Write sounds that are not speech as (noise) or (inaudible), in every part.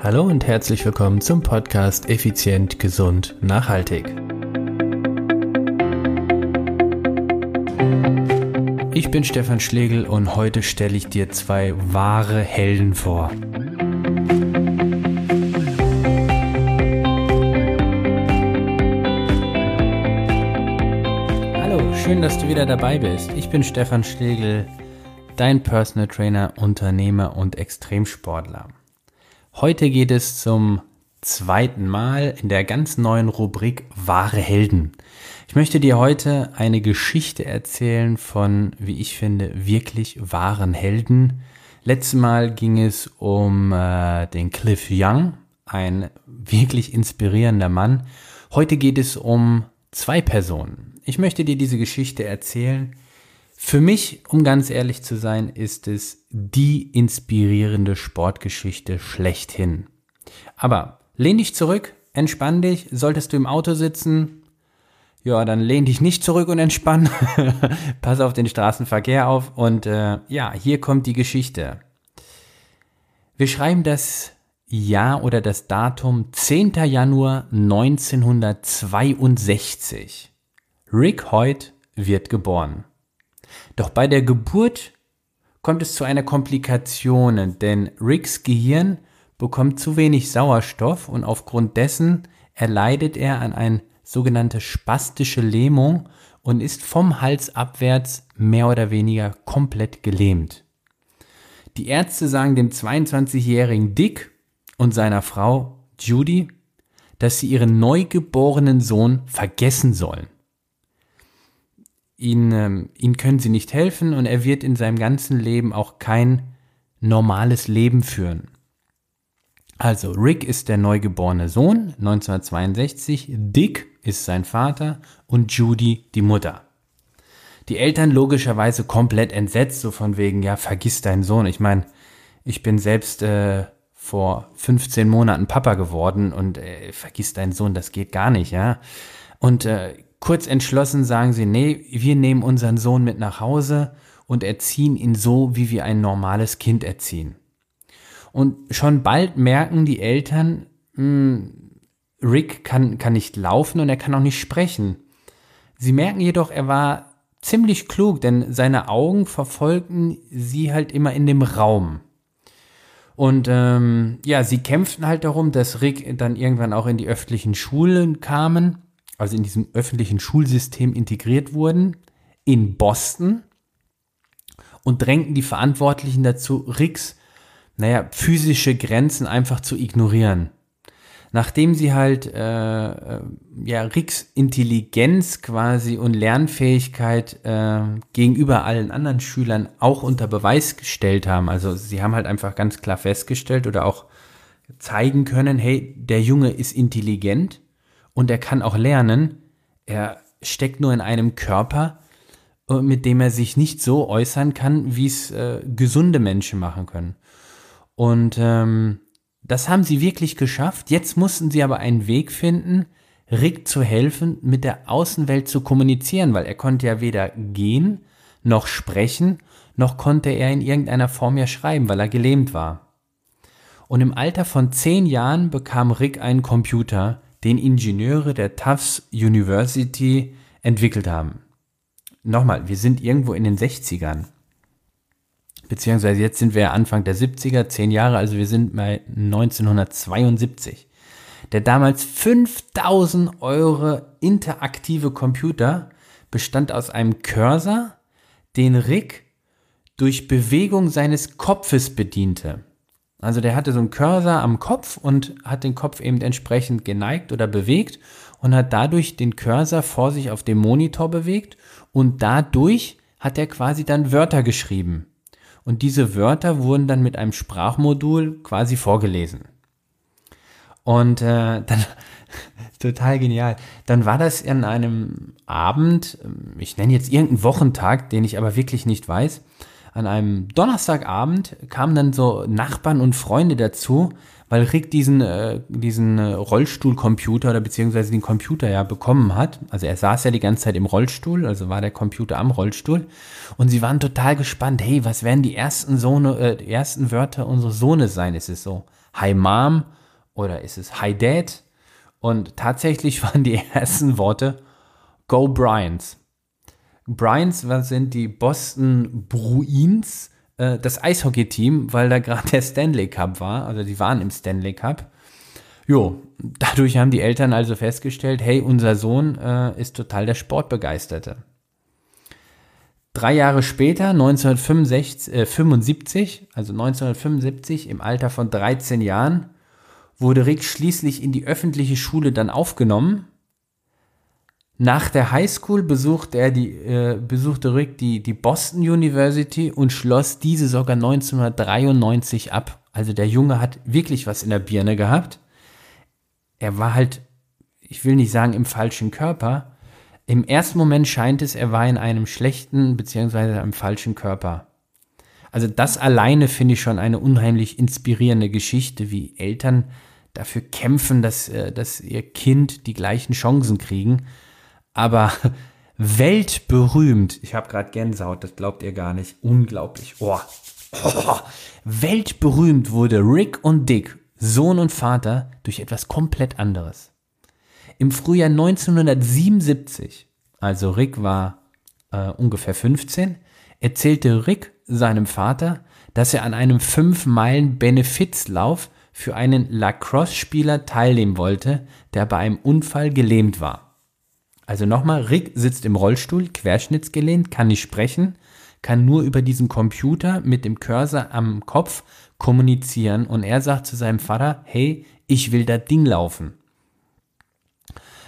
Hallo und herzlich willkommen zum Podcast Effizient, Gesund, Nachhaltig. Ich bin Stefan Schlegel und heute stelle ich dir zwei wahre Helden vor. Hallo, schön, dass du wieder dabei bist. Ich bin Stefan Schlegel, dein Personal Trainer, Unternehmer und Extremsportler. Heute geht es zum zweiten Mal in der ganz neuen Rubrik Wahre Helden. Ich möchte dir heute eine Geschichte erzählen von, wie ich finde, wirklich wahren Helden. Letztes Mal ging es um äh, den Cliff Young, ein wirklich inspirierender Mann. Heute geht es um zwei Personen. Ich möchte dir diese Geschichte erzählen, für mich, um ganz ehrlich zu sein, ist es die inspirierende Sportgeschichte schlechthin. Aber lehn dich zurück, entspann dich, solltest du im Auto sitzen, ja, dann lehn dich nicht zurück und entspann. (laughs) Pass auf den Straßenverkehr auf und äh, ja, hier kommt die Geschichte. Wir schreiben das Jahr oder das Datum 10. Januar 1962. Rick Hoyt wird geboren. Doch bei der Geburt kommt es zu einer Komplikation, denn Ricks Gehirn bekommt zu wenig Sauerstoff und aufgrund dessen erleidet er an eine sogenannte spastische Lähmung und ist vom Hals abwärts mehr oder weniger komplett gelähmt. Die Ärzte sagen dem 22-jährigen Dick und seiner Frau Judy, dass sie ihren neugeborenen Sohn vergessen sollen. Ihn, ähm, ihn können sie nicht helfen und er wird in seinem ganzen Leben auch kein normales Leben führen. Also Rick ist der neugeborene Sohn 1962, Dick ist sein Vater und Judy die Mutter. Die Eltern logischerweise komplett entsetzt, so von wegen, ja, vergiss deinen Sohn. Ich meine, ich bin selbst äh, vor 15 Monaten Papa geworden und äh, vergiss deinen Sohn, das geht gar nicht, ja. Und äh, Kurz entschlossen sagen sie, nee, wir nehmen unseren Sohn mit nach Hause und erziehen ihn so, wie wir ein normales Kind erziehen. Und schon bald merken die Eltern, mh, hm, Rick kann, kann nicht laufen und er kann auch nicht sprechen. Sie merken jedoch, er war ziemlich klug, denn seine Augen verfolgten sie halt immer in dem Raum. Und ähm, ja, sie kämpften halt darum, dass Rick dann irgendwann auch in die öffentlichen Schulen kamen also in diesem öffentlichen Schulsystem integriert wurden, in Boston und drängten die Verantwortlichen dazu, Ricks, naja, physische Grenzen einfach zu ignorieren. Nachdem sie halt äh, äh, ja Ricks Intelligenz quasi und Lernfähigkeit äh, gegenüber allen anderen Schülern auch unter Beweis gestellt haben, also sie haben halt einfach ganz klar festgestellt oder auch zeigen können, hey, der Junge ist intelligent, und er kann auch lernen. Er steckt nur in einem Körper, äh, mit dem er sich nicht so äußern kann, wie es äh, gesunde Menschen machen können. Und ähm, das haben sie wirklich geschafft. Jetzt mussten sie aber einen Weg finden, Rick zu helfen, mit der Außenwelt zu kommunizieren, weil er konnte ja weder gehen noch sprechen, noch konnte er in irgendeiner Form ja schreiben, weil er gelähmt war. Und im Alter von zehn Jahren bekam Rick einen Computer, den Ingenieure der Tufts University entwickelt haben. Nochmal, wir sind irgendwo in den 60ern. Beziehungsweise jetzt sind wir Anfang der 70er, zehn Jahre, also wir sind bei 1972. Der damals 5000 Euro interaktive Computer bestand aus einem Cursor, den Rick durch Bewegung seines Kopfes bediente. Also der hatte so einen Cursor am Kopf und hat den Kopf eben entsprechend geneigt oder bewegt und hat dadurch den Cursor vor sich auf dem Monitor bewegt und dadurch hat er quasi dann Wörter geschrieben. Und diese Wörter wurden dann mit einem Sprachmodul quasi vorgelesen. Und äh, (laughs) dann, total genial. Dann war das in einem Abend, ich nenne jetzt irgendeinen Wochentag, den ich aber wirklich nicht weiß, an einem Donnerstagabend kamen dann so Nachbarn und Freunde dazu, weil Rick diesen, äh, diesen äh, Rollstuhlcomputer oder beziehungsweise den Computer ja bekommen hat. Also er saß ja die ganze Zeit im Rollstuhl, also war der Computer am Rollstuhl. Und sie waren total gespannt, hey, was werden die ersten Sohne, äh, die ersten Wörter unseres Sohnes sein? Ist es so Hi Mom oder ist es Hi Dad? Und tatsächlich (laughs) waren die ersten Worte Go Bryans. Bryans was sind die Boston Bruins, äh, das Eishockey-Team, weil da gerade der Stanley Cup war, also die waren im Stanley Cup. Jo, dadurch haben die Eltern also festgestellt, hey, unser Sohn äh, ist total der Sportbegeisterte. Drei Jahre später, 1975, äh, 75, also 1975, im Alter von 13 Jahren, wurde Rick schließlich in die öffentliche Schule dann aufgenommen. Nach der Highschool besuchte er die, äh, besuchte Rick die, die Boston University und schloss diese sogar 1993 ab. Also der Junge hat wirklich was in der Birne gehabt. Er war halt, ich will nicht sagen im falschen Körper, im ersten Moment scheint es, er war in einem schlechten beziehungsweise einem falschen Körper. Also das alleine finde ich schon eine unheimlich inspirierende Geschichte, wie Eltern dafür kämpfen, dass, äh, dass ihr Kind die gleichen Chancen kriegen. Aber (laughs) weltberühmt, ich habe gerade Gänsehaut, das glaubt ihr gar nicht, unglaublich. Oh. Oh. (laughs) Weltberühmt wurde Rick und Dick, Sohn und Vater, durch etwas komplett anderes. Im Frühjahr 1977, also Rick war äh, ungefähr 15, erzählte Rick seinem Vater, dass er an einem 5-Meilen-Benefizlauf für einen Lacrosse-Spieler teilnehmen wollte, der bei einem Unfall gelähmt war. Also nochmal, Rick sitzt im Rollstuhl, querschnittsgelehnt, kann nicht sprechen, kann nur über diesen Computer mit dem Cursor am Kopf kommunizieren und er sagt zu seinem Vater, hey, ich will das Ding laufen.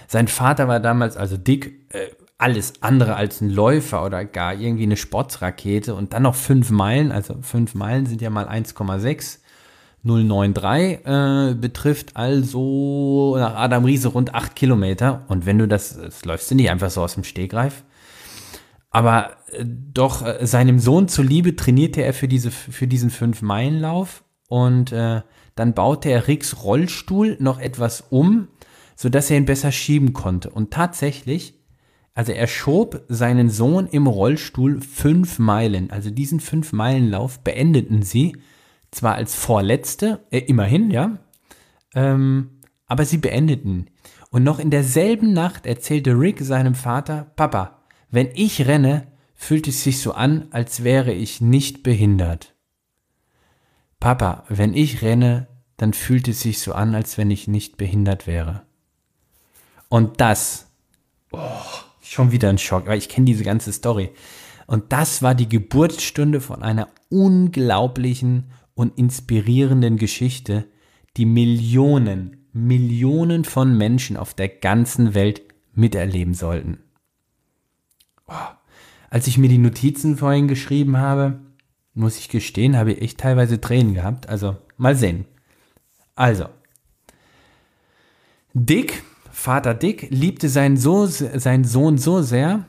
Sein Vater war damals also dick, äh, alles andere als ein Läufer oder gar irgendwie eine Sportsrakete und dann noch fünf Meilen, also fünf Meilen sind ja mal 1,6. 093 äh, betrifft also nach Adam Riese rund acht Kilometer. Und wenn du das, das läufst du nicht einfach so aus dem Stegreif. Aber äh, doch äh, seinem Sohn zuliebe trainierte er für, diese, für diesen Fünf-Meilen-Lauf und äh, dann baute er Ricks Rollstuhl noch etwas um sodass er ihn besser schieben konnte. Und tatsächlich, also er schob seinen Sohn im Rollstuhl fünf Meilen. Also diesen fünf Meilenlauf beendeten sie zwar als vorletzte, äh, immerhin, ja, ähm, aber sie beendeten. Und noch in derselben Nacht erzählte Rick seinem Vater, Papa, wenn ich renne, fühlt es sich so an, als wäre ich nicht behindert. Papa, wenn ich renne, dann fühlt es sich so an, als wenn ich nicht behindert wäre. Und das, oh, schon wieder ein Schock, weil ich kenne diese ganze Story. Und das war die Geburtsstunde von einer unglaublichen und inspirierenden Geschichte, die Millionen, Millionen von Menschen auf der ganzen Welt miterleben sollten. Oh, als ich mir die Notizen vorhin geschrieben habe, muss ich gestehen, habe ich echt teilweise Tränen gehabt. Also mal sehen. Also, Dick Vater Dick liebte seinen, so, seinen Sohn so sehr,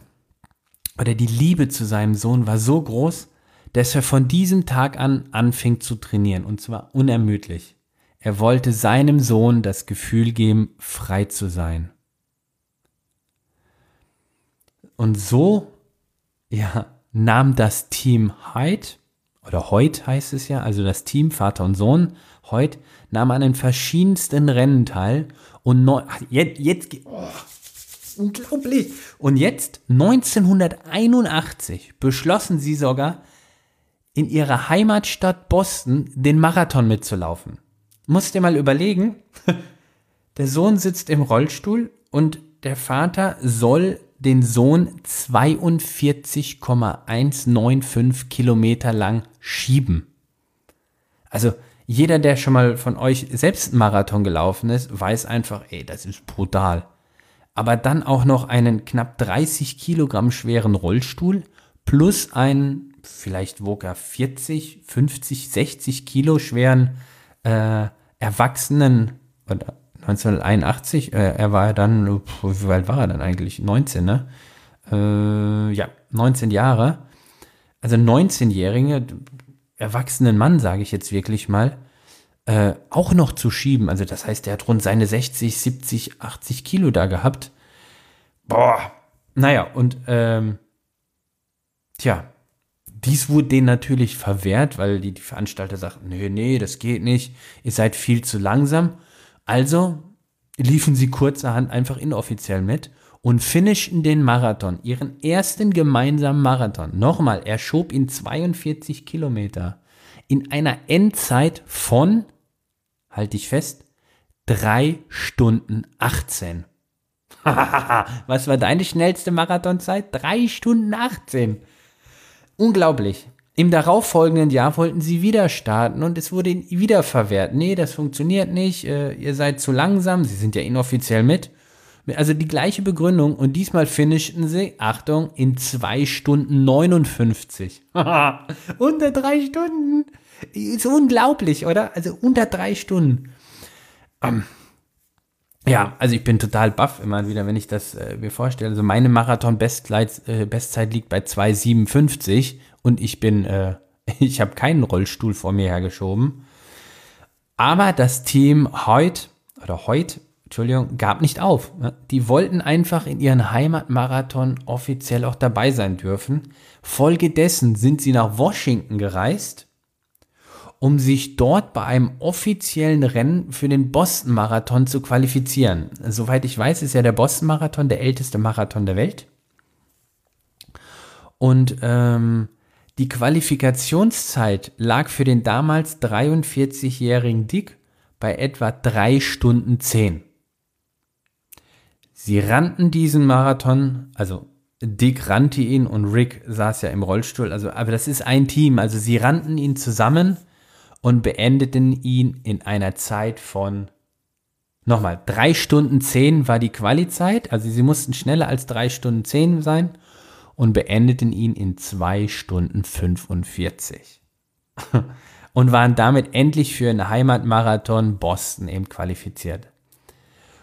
oder die Liebe zu seinem Sohn war so groß, dass er von diesem Tag an anfing zu trainieren, und zwar unermüdlich. Er wollte seinem Sohn das Gefühl geben, frei zu sein. Und so, ja, nahm das Team Hyde, oder Heut heißt es ja, also das Team Vater und Sohn, Heut, nahm an den verschiedensten Rennen teil und neu, jetzt, jetzt, oh, unglaublich. Und jetzt, 1981, beschlossen sie sogar, in ihrer Heimatstadt Boston den Marathon mitzulaufen. Musst dir mal überlegen, (laughs) der Sohn sitzt im Rollstuhl und der Vater soll den Sohn 42,195 Kilometer lang schieben. Also jeder, der schon mal von euch selbst einen Marathon gelaufen ist, weiß einfach, ey, das ist brutal. Aber dann auch noch einen knapp 30 Kilogramm schweren Rollstuhl plus einen, vielleicht wog er 40, 50, 60 Kilo schweren äh, Erwachsenen, oder 1981, äh, er war dann, wie weit war er dann eigentlich? 19, ne? Äh, ja, 19 Jahre. Also 19-Jährige, erwachsenen Mann, sage ich jetzt wirklich mal, äh, auch noch zu schieben. Also das heißt, er hat rund seine 60, 70, 80 Kilo da gehabt. Boah. Naja, und ähm, tja, Dies wurde denen natürlich verwehrt, weil die, die Veranstalter sagten, nee, nee, das geht nicht, ihr seid viel zu langsam. Also liefen sie kurzerhand einfach inoffiziell mit und finishten den Marathon, ihren ersten gemeinsamen Marathon. Nochmal, er schob ihn 42 Kilometer in einer Endzeit von, halte ich fest, drei Stunden 18. (laughs) Was war deine schnellste Marathonzeit? Drei Stunden 18. Unglaublich. Im darauffolgenden Jahr wollten sie wieder starten und es wurde ihnen wieder verwehrt. Nee, das funktioniert nicht, äh, ihr seid zu langsam, sie sind ja inoffiziell mit. Also die gleiche Begründung und diesmal finishten sie, Achtung, in zwei Stunden 59. (laughs) unter drei Stunden. Ist unglaublich, oder? Also unter drei Stunden. Ähm, ja, also ich bin total baff immer wieder, wenn ich das äh, mir vorstelle. Also meine Marathon-Bestzeit äh, liegt bei 2,57 und ich bin, äh, (laughs) ich habe keinen Rollstuhl vor mir hergeschoben. Aber das Team heute, oder heute, Entschuldigung, gab nicht auf. Ne? Die wollten einfach in ihren Heimatmarathon offiziell auch dabei sein dürfen. Folgedessen sind sie nach Washington gereist um sich dort bei einem offiziellen Rennen für den Boston Marathon zu qualifizieren. Soweit ich weiß, ist ja der Boston Marathon der älteste Marathon der Welt. Und ähm, die Qualifikationszeit lag für den damals 43-jährigen Dick bei etwa 3 Stunden 10. Sie rannten diesen Marathon, also Dick rannte ihn und Rick saß ja im Rollstuhl, also aber das ist ein Team, also sie rannten ihn zusammen und beendeten ihn in einer Zeit von nochmal drei Stunden zehn war die Quali-Zeit, also sie mussten schneller als drei Stunden zehn sein und beendeten ihn in zwei Stunden 45 (laughs) und waren damit endlich für den Heimatmarathon Boston eben qualifiziert.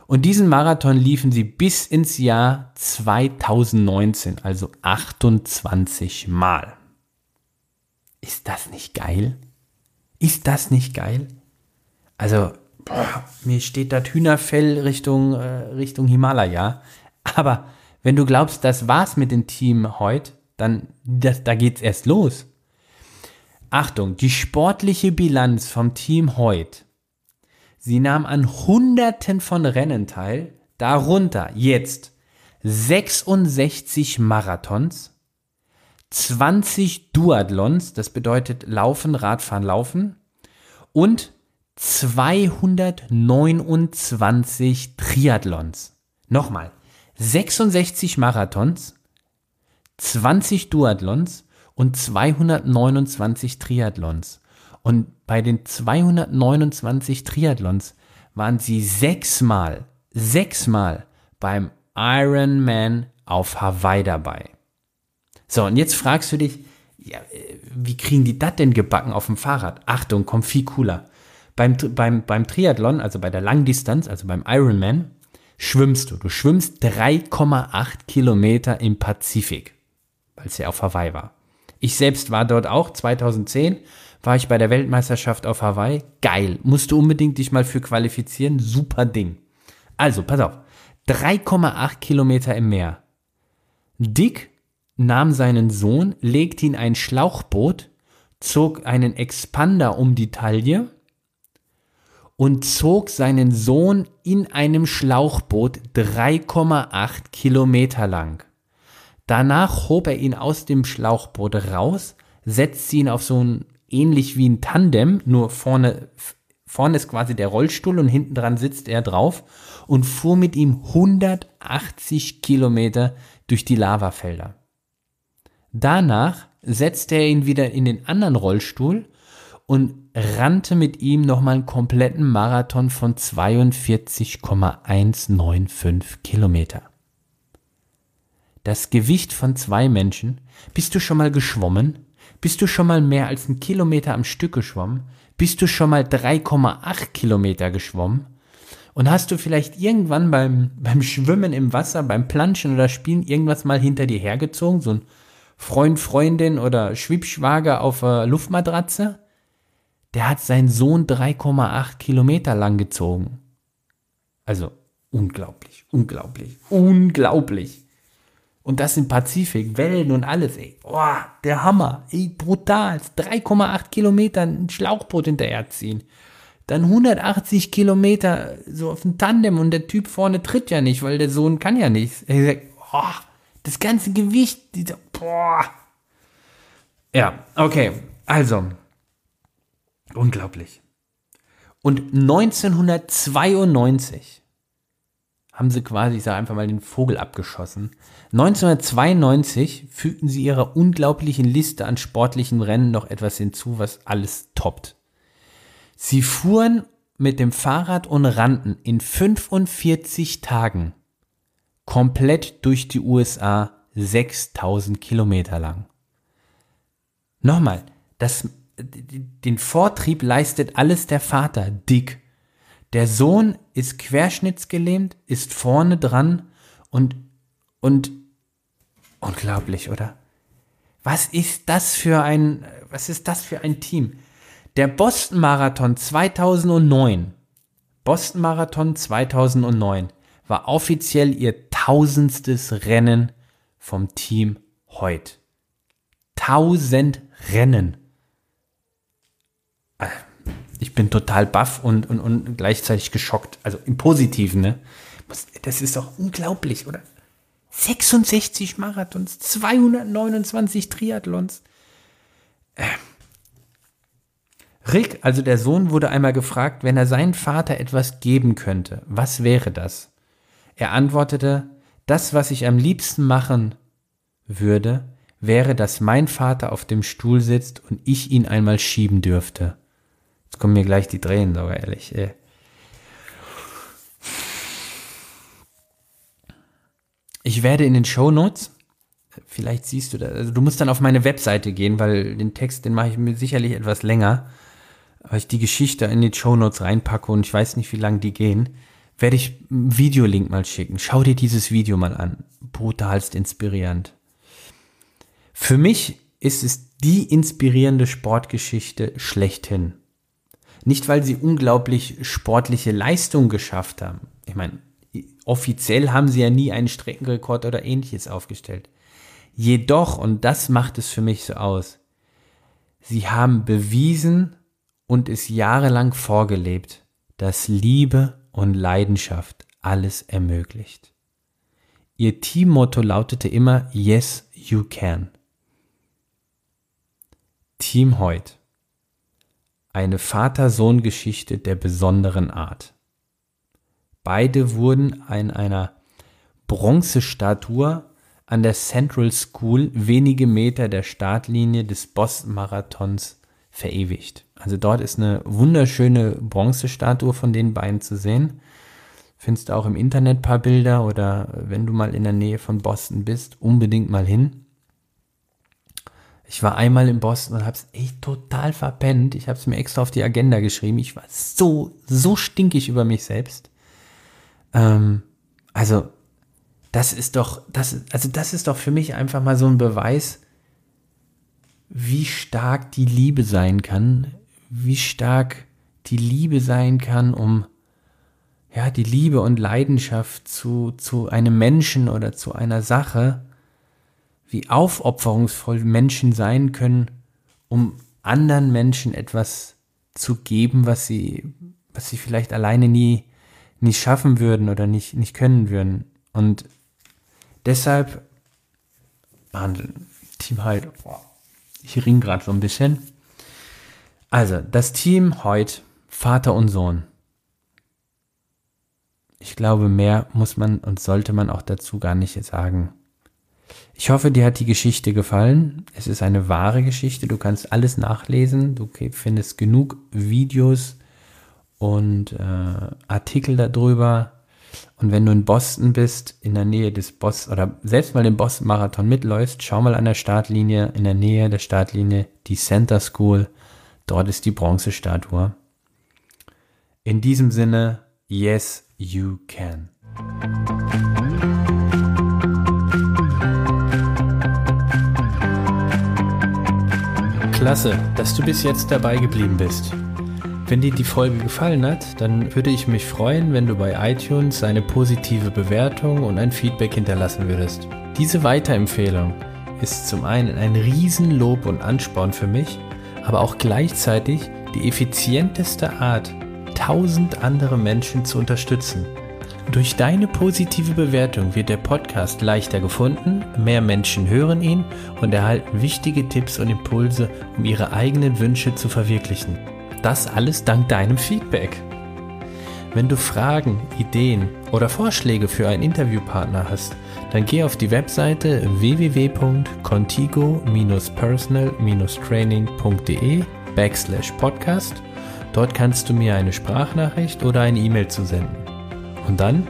Und diesen Marathon liefen sie bis ins Jahr 2019, also 28 Mal. Ist das nicht geil? Ist das nicht geil? Also, boah, mir steht das Hühnerfell Richtung, äh, Richtung Himalaya. Aber wenn du glaubst, das war's mit dem Team heute, dann das, da geht's erst los. Achtung, die sportliche Bilanz vom Team heute. Sie nahm an Hunderten von Rennen teil, darunter jetzt 66 Marathons, 20 Duathlons, das bedeutet Laufen, Radfahren, Laufen und 229 Triathlons. Nochmal, 66 Marathons, 20 Duathlons und 229 Triathlons. Und bei den 229 Triathlons waren sie sechsmal, sechsmal beim Ironman auf Hawaii dabei. So, und jetzt fragst du dich, ja, äh, wie kriegen die das denn gebacken auf dem Fahrrad? Achtung, kommt viel cooler. Beim, beim, beim Triathlon, also bei der Langdistanz, also beim Ironman, schwimmst du. Du schwimmst 3,8 Kilometer im Pazifik, weil es ja auf Hawaii war. Ich selbst war dort auch, 2010 war ich bei der Weltmeisterschaft auf Hawaii. Geil, musst du unbedingt dich mal für qualifizieren, super Ding. Also, pass auf, 3,8 Kilometer im Meer. Dick nahm seinen Sohn, legte ihn in ein Schlauchboot, zog einen Expander um die Taille und zog seinen Sohn in einem Schlauchboot 3,8 Kilometer lang. Danach hob er ihn aus dem Schlauchboot raus, setzte ihn auf so ein ähnlich wie ein Tandem, nur vorne, vorne ist quasi der Rollstuhl und hinten dran sitzt er drauf und fuhr mit ihm 180 Kilometer durch die Lavafelder. Danach setzte er ihn wieder in den anderen Rollstuhl und rannte mit ihm nochmal einen kompletten Marathon von 42,195 Kilometer. Das Gewicht von zwei Menschen. Bist du schon mal geschwommen? Bist du schon mal mehr als einen Kilometer am Stück geschwommen? Bist du schon mal 3,8 Kilometer geschwommen? Und hast du vielleicht irgendwann beim, beim Schwimmen im Wasser, beim Planschen oder Spielen irgendwas mal hinter dir hergezogen? So ein Freund, Freundin oder Schwibschwager auf der Luftmatratze, der hat seinen Sohn 3,8 Kilometer lang gezogen. Also unglaublich, unglaublich, unglaublich. Und das im Pazifik, Wellen und alles, ey. Boah, der Hammer, ey, brutal. 3,8 Kilometer ein Schlauchboot hinterher ziehen. Dann 180 Kilometer so auf dem Tandem und der Typ vorne tritt ja nicht, weil der Sohn kann ja nichts. Er sagt, boah, das ganze Gewicht, dieser, boah. Ja, okay, also, unglaublich. Und 1992 haben sie quasi, ich sage einfach mal, den Vogel abgeschossen. 1992 fügten sie ihrer unglaublichen Liste an sportlichen Rennen noch etwas hinzu, was alles toppt. Sie fuhren mit dem Fahrrad und rannten in 45 Tagen komplett durch die USA 6000 Kilometer lang. Nochmal, das, den Vortrieb leistet alles der Vater, Dick. Der Sohn ist querschnittsgelähmt, ist vorne dran und, und, unglaublich, oder? Was ist das für ein, was ist das für ein Team? Der Boston Marathon 2009, Boston Marathon 2009 war offiziell ihr tausendstes Rennen vom Team heute. Tausend Rennen. Ich bin total baff und, und, und gleichzeitig geschockt. Also im Positiven, ne? Das ist doch unglaublich, oder? 66 Marathons, 229 Triathlons. Ähm Rick, also der Sohn, wurde einmal gefragt, wenn er seinem Vater etwas geben könnte, was wäre das? Er antwortete, das, was ich am liebsten machen würde, wäre, dass mein Vater auf dem Stuhl sitzt und ich ihn einmal schieben dürfte. Jetzt kommen mir gleich die Tränen, sogar ehrlich. Ey. Ich werde in den Show Notes vielleicht siehst du das. Also du musst dann auf meine Webseite gehen, weil den Text, den mache ich mir sicherlich etwas länger weil ich die Geschichte in die Show Notes reinpacke und ich weiß nicht, wie lange die gehen, werde ich einen Videolink mal schicken. Schau dir dieses Video mal an. Brutalst inspirierend. Für mich ist es die inspirierende Sportgeschichte schlechthin. Nicht, weil sie unglaublich sportliche Leistung geschafft haben. Ich meine, offiziell haben sie ja nie einen Streckenrekord oder ähnliches aufgestellt. Jedoch, und das macht es für mich so aus, sie haben bewiesen, und es jahrelang vorgelebt, dass Liebe und Leidenschaft alles ermöglicht. Ihr Teammotto lautete immer Yes, you can. Team Heut. Eine Vater-Sohn-Geschichte der besonderen Art. Beide wurden in einer Bronzestatue an der Central School wenige Meter der Startlinie des Boston-Marathons verewigt. Also dort ist eine wunderschöne Bronzestatue von den beiden zu sehen. Findest du auch im Internet ein paar Bilder oder wenn du mal in der Nähe von Boston bist, unbedingt mal hin. Ich war einmal in Boston und hab's echt total verpennt. Ich hab's mir extra auf die Agenda geschrieben. Ich war so, so stinkig über mich selbst. Ähm, also, das ist doch, das, also das ist doch für mich einfach mal so ein Beweis, wie stark die Liebe sein kann, wie stark die Liebe sein kann, um ja, die Liebe und Leidenschaft zu, zu einem Menschen oder zu einer Sache, wie aufopferungsvoll Menschen sein können, um anderen Menschen etwas zu geben, was sie, was sie vielleicht alleine nie, nie schaffen würden oder nicht, nicht können würden. Und deshalb handeln Team halt, boah, ich ring gerade so ein bisschen. Also, das Team heute, Vater und Sohn. Ich glaube, mehr muss man und sollte man auch dazu gar nicht sagen. Ich hoffe, dir hat die Geschichte gefallen. Es ist eine wahre Geschichte. Du kannst alles nachlesen. Du findest genug Videos und äh, Artikel darüber. Und wenn du in Boston bist, in der Nähe des Boston oder selbst mal den Boston Marathon mitläufst, schau mal an der Startlinie, in der Nähe der Startlinie, die Center School. Dort ist die Bronzestatue. In diesem Sinne, yes, you can. Klasse, dass du bis jetzt dabei geblieben bist. Wenn dir die Folge gefallen hat, dann würde ich mich freuen, wenn du bei iTunes eine positive Bewertung und ein Feedback hinterlassen würdest. Diese Weiterempfehlung ist zum einen ein Riesenlob und Ansporn für mich, aber auch gleichzeitig die effizienteste Art, tausend andere Menschen zu unterstützen. Durch deine positive Bewertung wird der Podcast leichter gefunden, mehr Menschen hören ihn und erhalten wichtige Tipps und Impulse, um ihre eigenen Wünsche zu verwirklichen. Das alles dank deinem Feedback. Wenn du Fragen, Ideen oder Vorschläge für einen Interviewpartner hast, dann geh auf die Webseite www.contigo-personal-training.de backslash podcast. Dort kannst du mir eine Sprachnachricht oder eine E-Mail zusenden. Und dann?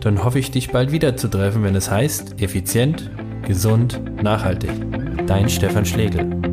Dann hoffe ich, dich bald wieder zu treffen, wenn es heißt, effizient, gesund, nachhaltig. Dein Stefan Schlegel.